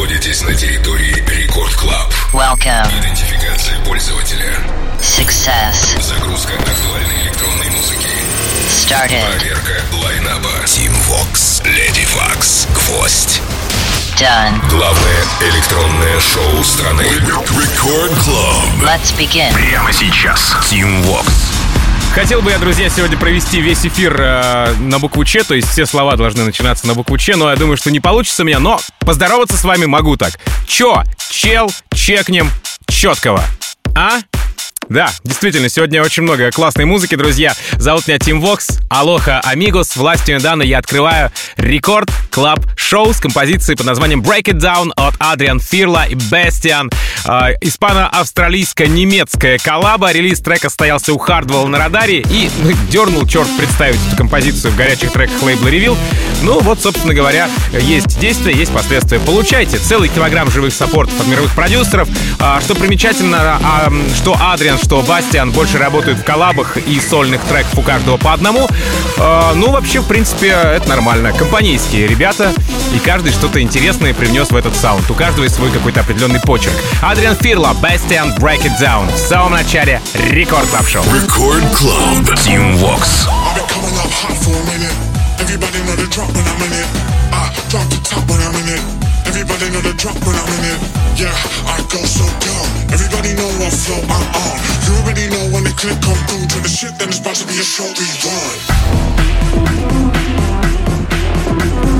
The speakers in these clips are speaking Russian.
находитесь на территории Record Club. Welcome. Идентификация пользователя. Success. Загрузка актуальной электронной музыки. Started. Проверка line-up а. Tim Vox, Lady Waks, Гвоздь. Done. Главное электронное шоу страны. Record Club. Let's begin. Прямо сейчас. Tim Vox. Хотел бы я, друзья, сегодня провести весь эфир э, на букву Ч, то есть все слова должны начинаться на букву Ч, но я думаю, что не получится у меня, но поздороваться с вами могу так. Чё? Чел, чекнем, четкого. А? Да, действительно, сегодня очень много классной музыки, друзья. Зовут меня Тим Вокс. Алоха, амигос. Властью Дана я открываю рекорд клаб шоу с композицией под названием Break It Down от Адриан Фирла и Бестиан. Э, Испано-австралийско-немецкая коллаба. Релиз трека состоялся у Хардвелла на радаре и ну, дернул черт представить эту композицию в горячих треках лейбла Ревил. Ну вот, собственно говоря, есть действия, есть последствия. Получайте целый килограмм живых саппортов от мировых продюсеров. А, что примечательно, а, что Адриан, что Бастиан больше работают в коллабах и сольных треков у каждого по одному. А, ну, вообще, в принципе, это нормально. Компанейские ребята, и каждый что-то интересное привнес в этот саунд. У каждого есть свой какой-то определенный почерк. Адриан Фирла, Бастиан, Break It Down. В самом начале Record Club Шоу. Record Club. Tim Vox. Everybody know the drop when I'm in it. I drop the top when I'm in it. Everybody know the drop when I'm in it. Yeah, I go so dumb. Everybody know what flow I'm on. You already know when the clip come through to the shit, then it's about to be a show we run.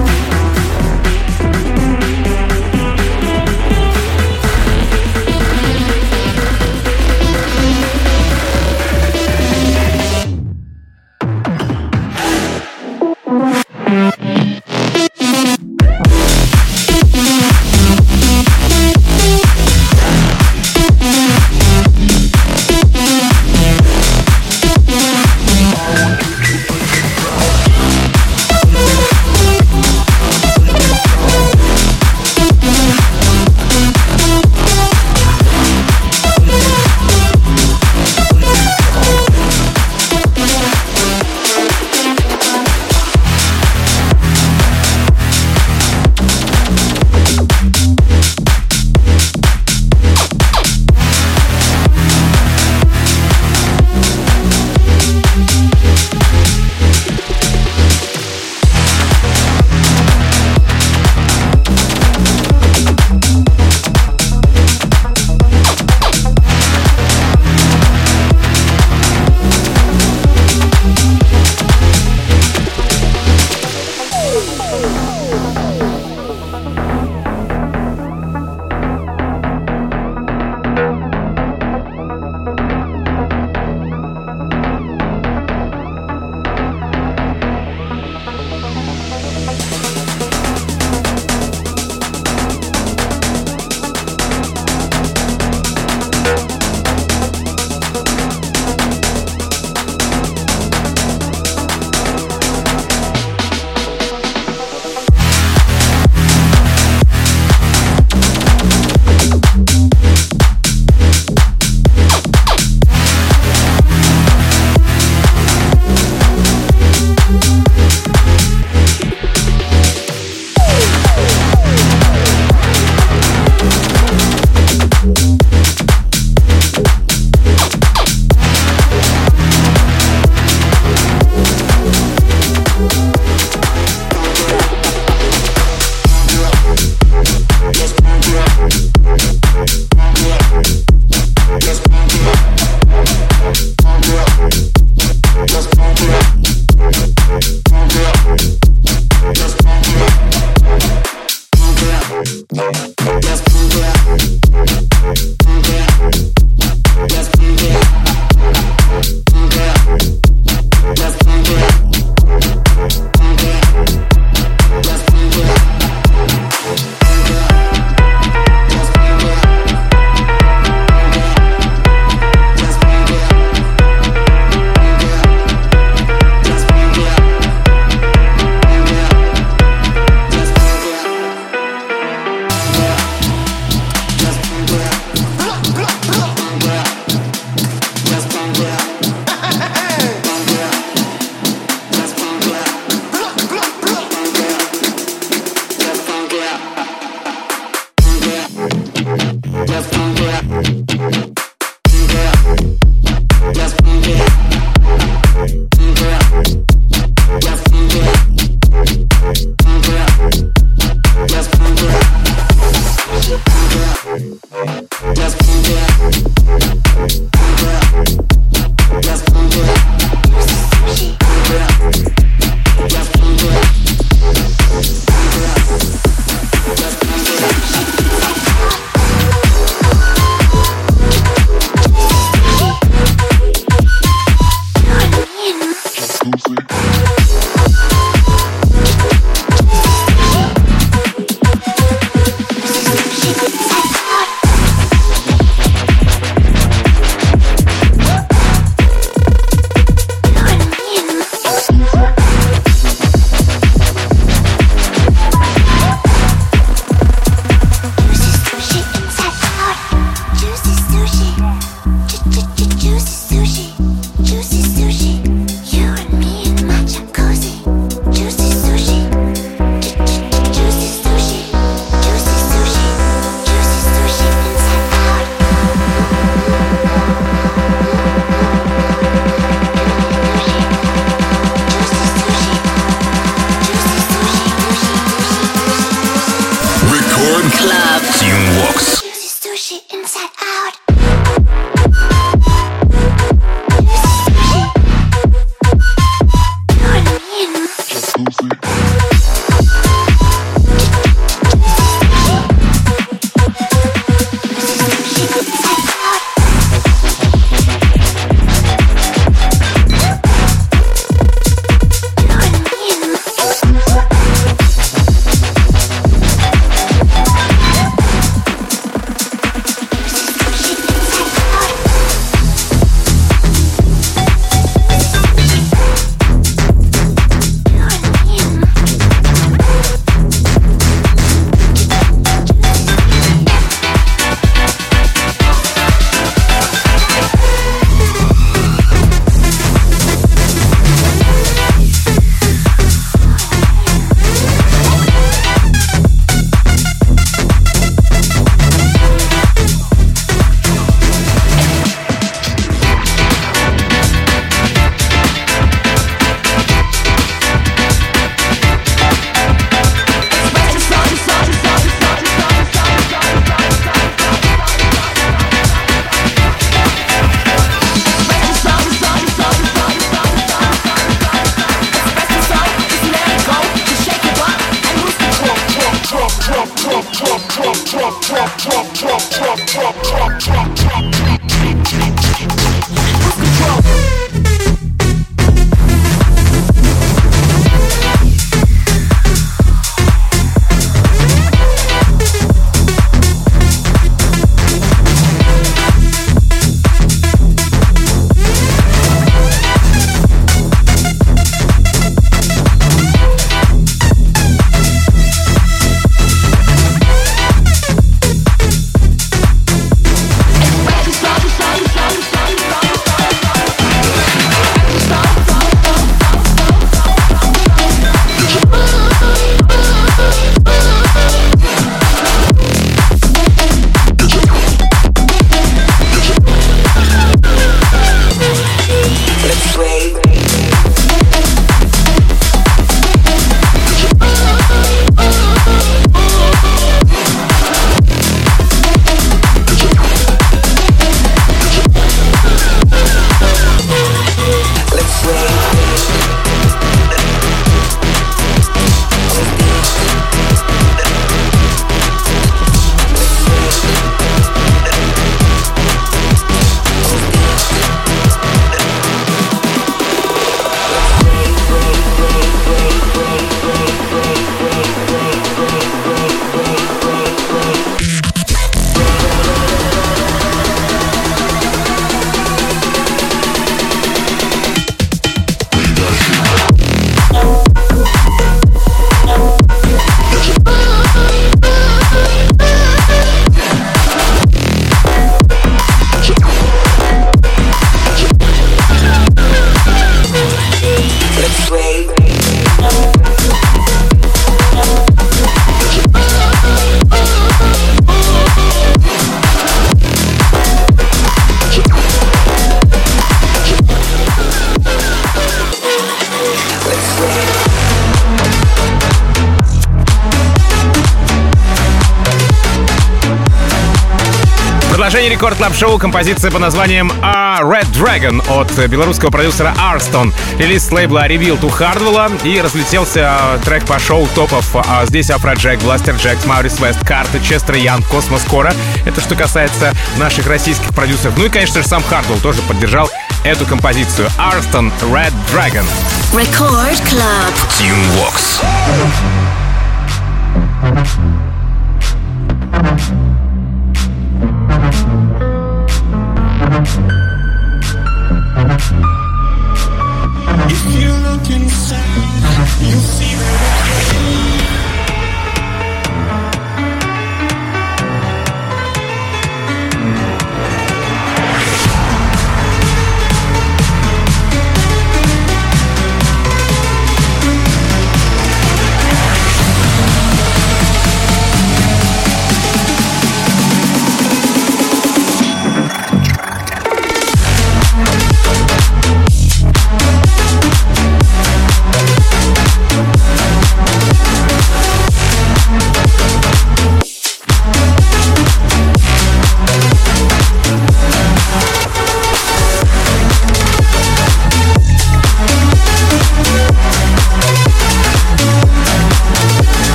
Продолжение Record Club шоу композиция под названием, а, Red Dragon от белорусского продюсера Arston. Релиз с лейбла Revealed у Hardwell и разлетелся трек по шоу топов. А здесь Afrojack, Blasterjaxx, Maurice West, Carta, Chester Young, Космос Кора. Это что касается наших российских продюсеров. Ну и, конечно же, сам Hardwell тоже поддержал эту композицию. Arston Red Dragon. Record Club. Tim Vox.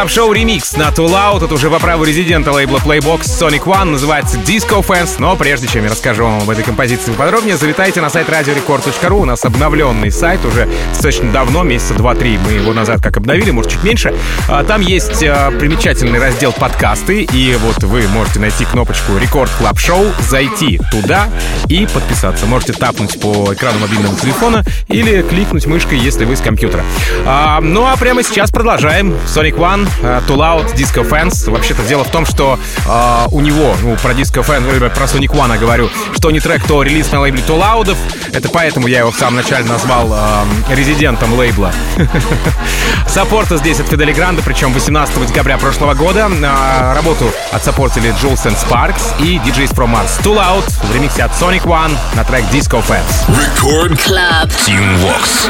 Club Шоу ремикс на Too Loud. Это уже по праву резидента лейбла Playbox Sonic One. Называется Disco Fans. Но прежде чем я расскажу вам об этой композиции подробнее, залетайте на сайт radiorecord.ru. У нас обновленный сайт уже достаточно давно, месяца два-три. Мы его назад как обновили, может чуть меньше. А, Там есть а, примечательный раздел подкасты. И вот вы можете найти кнопочку Record Club Шоу, зайти туда и подписаться. Можете тапнуть по экрану мобильного телефона или кликнуть мышкой, если вы с компьютера. А, ну а прямо сейчас продолжаем. Sonic One, э, Too Loud, Disco Fans. Вообще-то дело в том, что э, у него, ну, про Disco Fans, э, про Sonic One я говорю, что не трек, то релиз на лейбле Too Loud. Это поэтому я его в самом начале назвал э, резидентом лейбла. Саппорта здесь от Фидели Гранда, причем 18 декабря прошлого года. Э, Работу отсаппортили Jules and Sparks и DJs from Mars. Too Loud в ремиксе от Sonic One на трек Disco Fans. Record Club. Team Vox.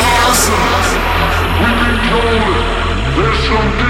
There's some disco fans in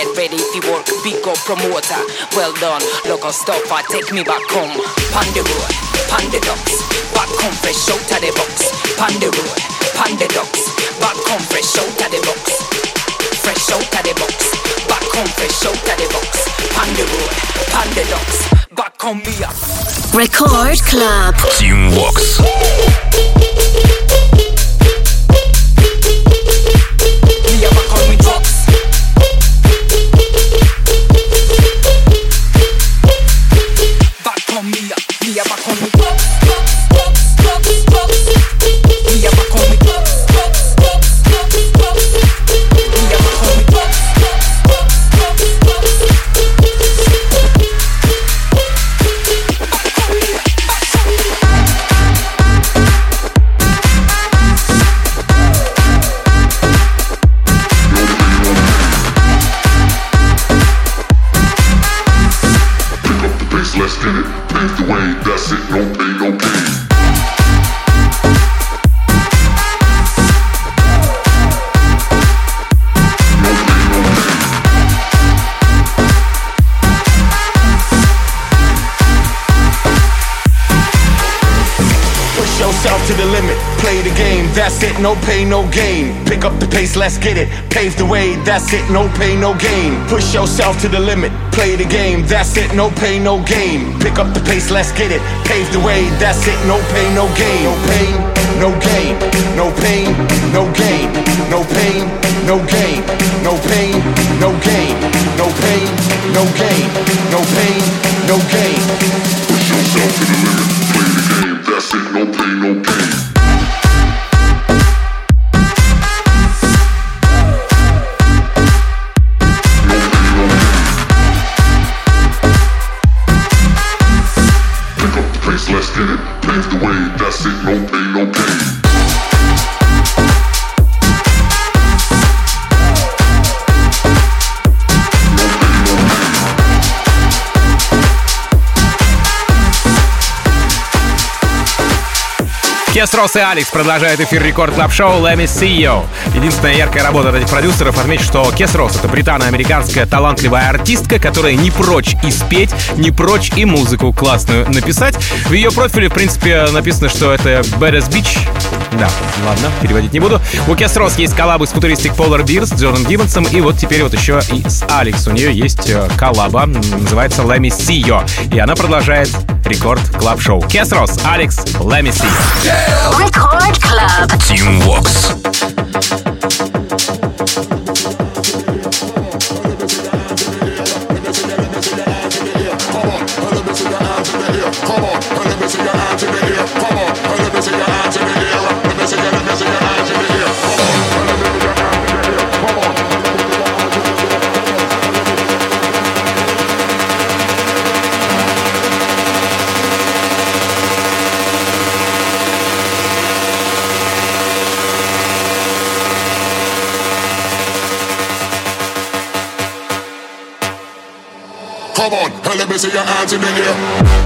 get ready to work. Big up promoter, well done. Local stopper, take me back home. Pon the road, pon the. Back home fresh out of the box. Pon the road, pon the. Back home fresh out of the box. Fresh out of the box. Back home fresh out of the box. Pon the road, pon the. Back home me up. Record Club. Team Vox. It, no pain, no gain. Pick up the pace, let's get it, pave the way, that's it, no pain, no gain. Push yourself to the limit, play the game, that's it, no pain, no gain. Pick up the pace, let's get it, pave the way, that's it, no pain, no gain. No pain, no gain, no pain, no gain, no pain, no gain, no pain, no gain, no pain, no gain, no pain, no gain. Push yourself to the limit, play the game, that's it. No pain, no gain. Кес Росс и Алекс продолжают эфир Record Club Шоу Let Me See You. Единственная яркая работа от этих продюсеров отмечу, что Кес Росс — это британо-американская талантливая артистка, которая не прочь и спеть, не прочь и музыку классную написать. В ее профиле, в принципе, написано, что это Badass Bitch. Да, ладно, переводить не буду. У Кес Росс есть коллабы с Futuristic Polar Bears, с Джоном Гиббонсом, и вот теперь вот еще и с Алекс. У нее есть э, коллаба, называется Let Me See You. И она продолжает Рекорд Клаб Шоу. Кес Росс, Алекс, Let Me See You. Record Club. Team Vox. Let me see your hands in the air.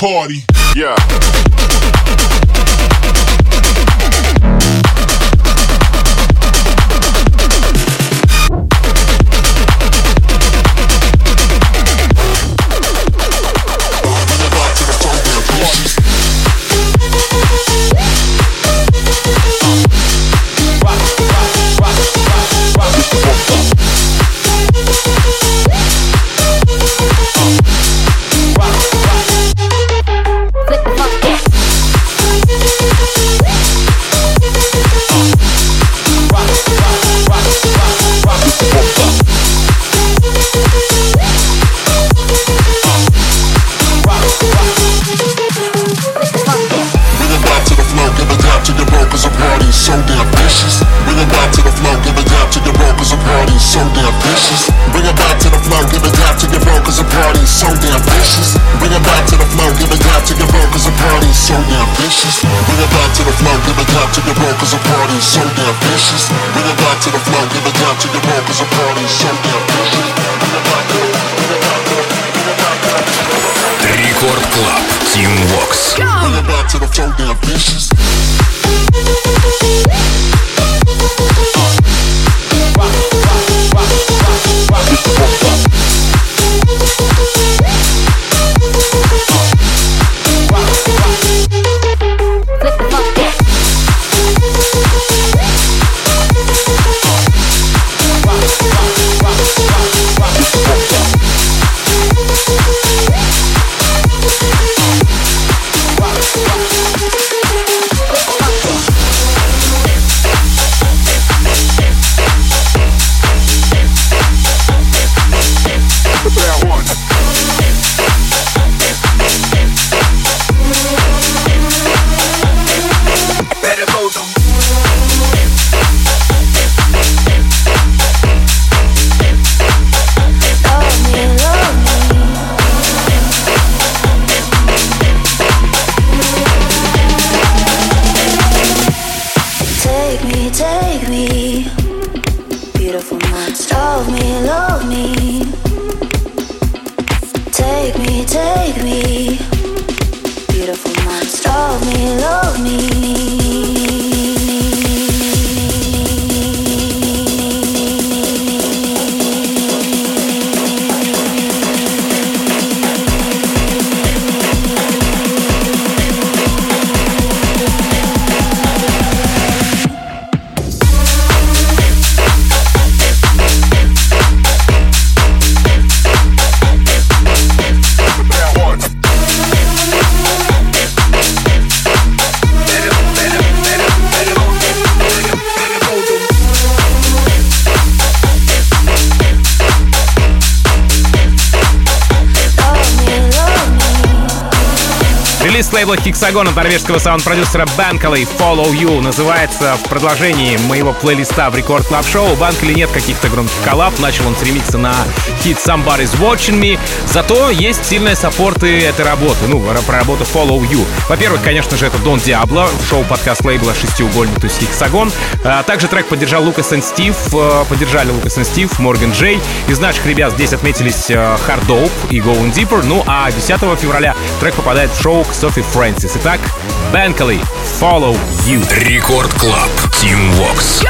party. Yeah. Лейбла Hexagon от норвежского саунд-продюсера Банкали Follow You называется в продолжении моего плейлиста в Record Club Шоу. У Банкали нет каких-то громких коллаб, начал он с ремикса на хит Somebody's Watching Me, зато есть сильные саппорты этой работы, ну, про работу Follow You. Во-первых, конечно же, это Дон Диабло, шоу-подкаст лейбла «Шестиугольник», то есть Hexagon. А также трек поддержал Лукас и Стив, э, поддержали Лукас и Стив, Морган Джей. Из наших ребят здесь отметились э, Hard Dope и Going Deeper, ну а 10 февраля трек попадает в шоу к Софи Фрэнсис. Итак, Банкали, Follow You. Record Club. Tim Vox.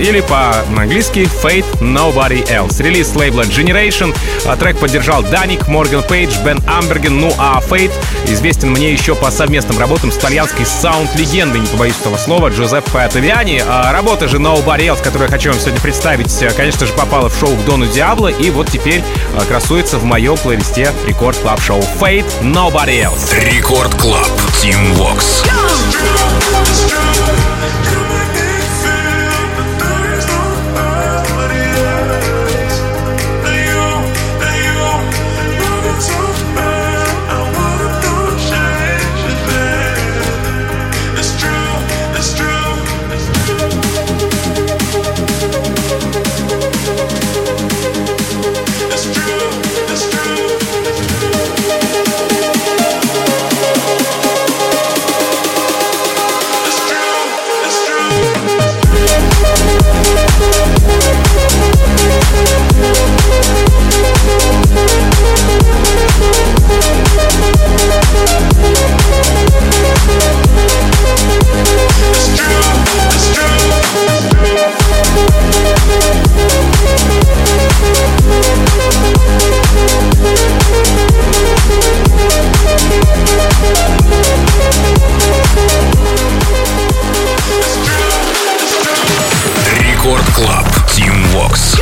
Или по-английски Fate Nobody Else. Релиз лейбла Generation. А Трек поддержал Даник, Морган Пейдж, Бен Амберген, ну а Fate известен мне еще по совместным работам с итальянской саунд-легендой, не побоюсь этого слова, Джузеппе Тавиани. А Работа же Nobody Else, которую я хочу вам сегодня представить, э, конечно же, попала в шоу к Дону Диабло и вот теперь э, красуется в моем плейлисте Record Club Шоу Fate Nobody Else. Record Club. Tim Vox. It's Vox.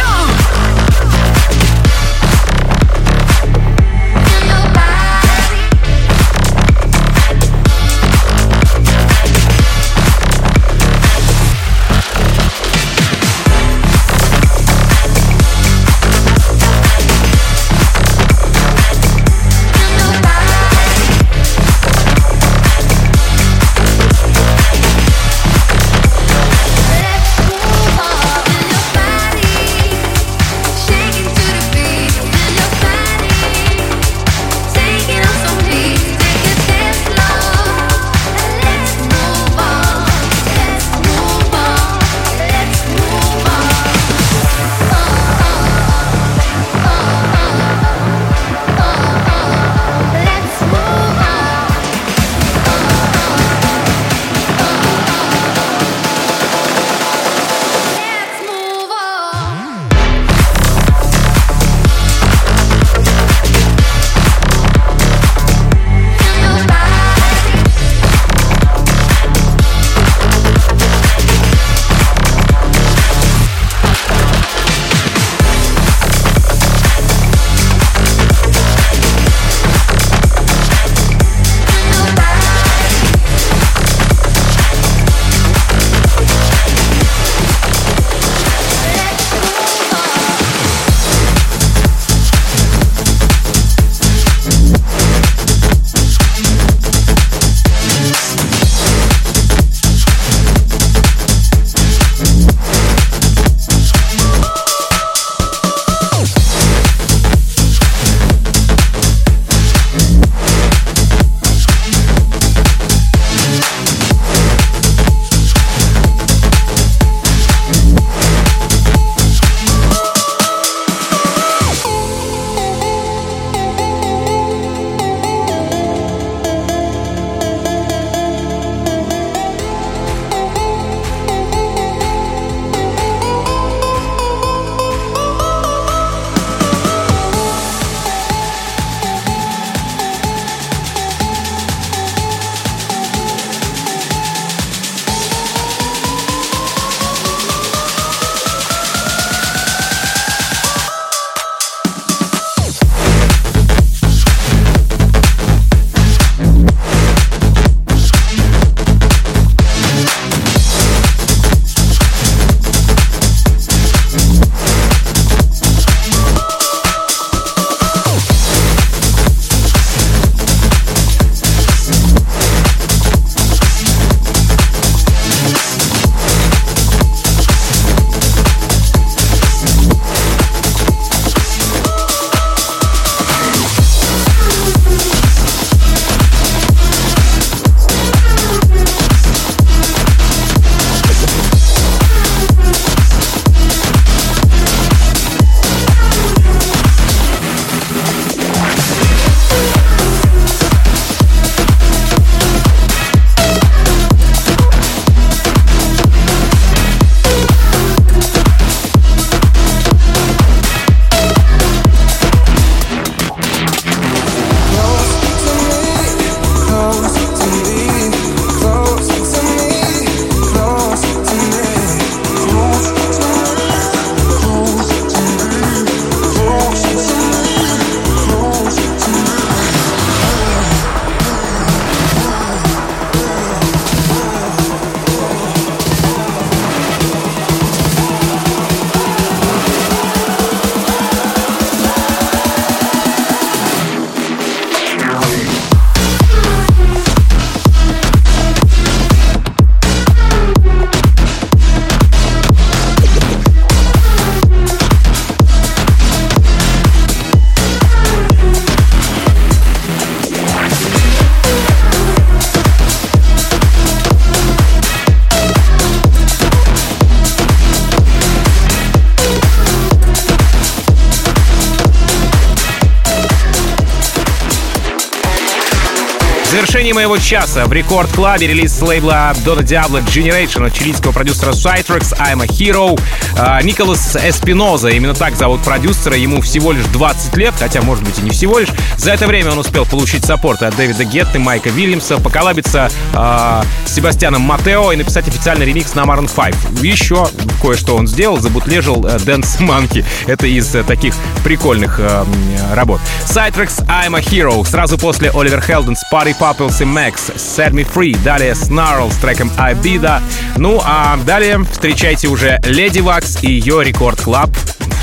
Завершении моего часа в Record Club е релиз с лейбла Дона Диабло Generation от чилийского продюсера Cytrex I'm a Hero. А, Николас Эспиноза, именно так зовут продюсера, ему всего лишь 20 лет, хотя, может быть, и не всего лишь. За это время он успел получить саппорт от Дэвида Гетты, Майка Вильямса, поколабиться а, с Себастьяном Матео и написать официальный ремикс на Maroon 5. Еще кое-что он сделал, забутлежил э, Dance Monkey. Это из э, таких прикольных э, работ. Cytrex I'm a Hero. Сразу после Оливер Хелденс, Party Pupils и Max, Set Me Free. Далее Snarl с треком Abida. Ну, а далее встречайте уже Леди Вакс и ее Record Club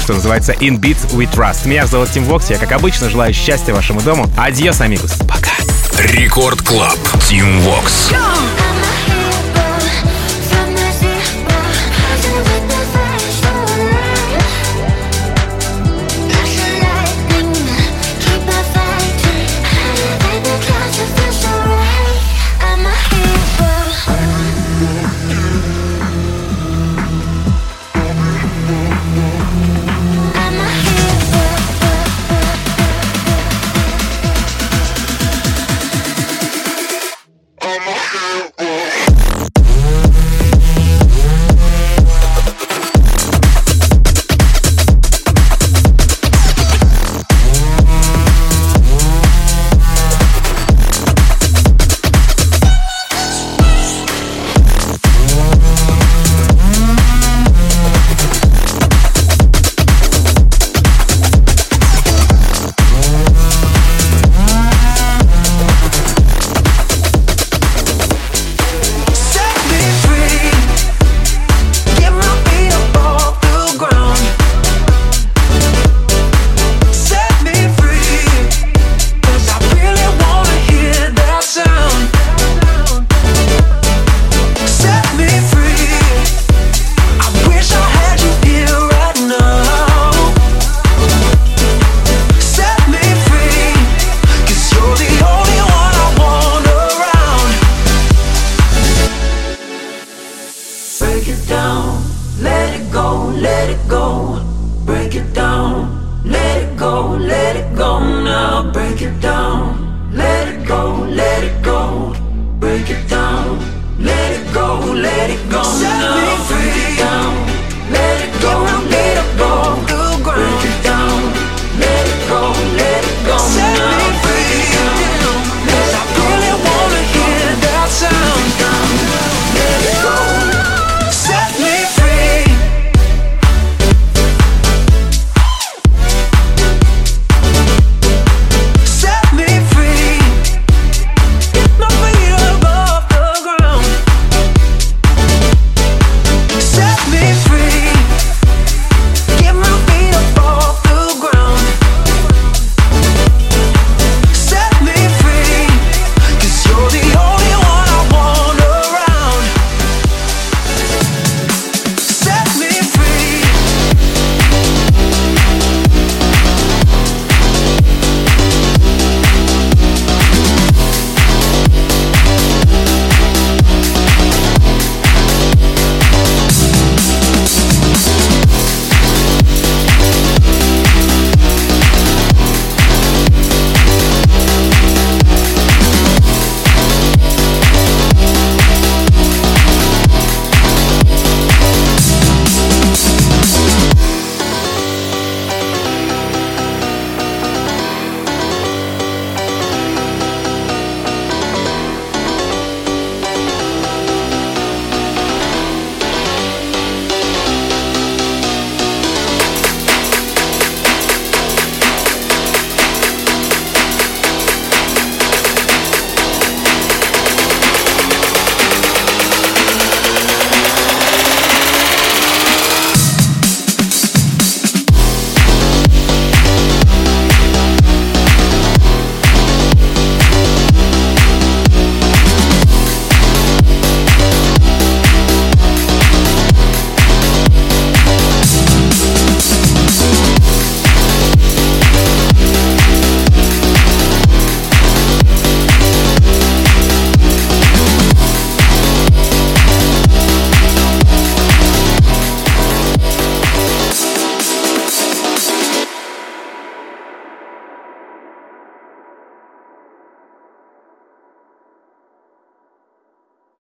что называется In Beats We Trust. Меня зовут Тим Вокс, я, как обычно, желаю счастья вашему дому. Adiós, amigos. Пока. Record Club. Тим Вокс. Set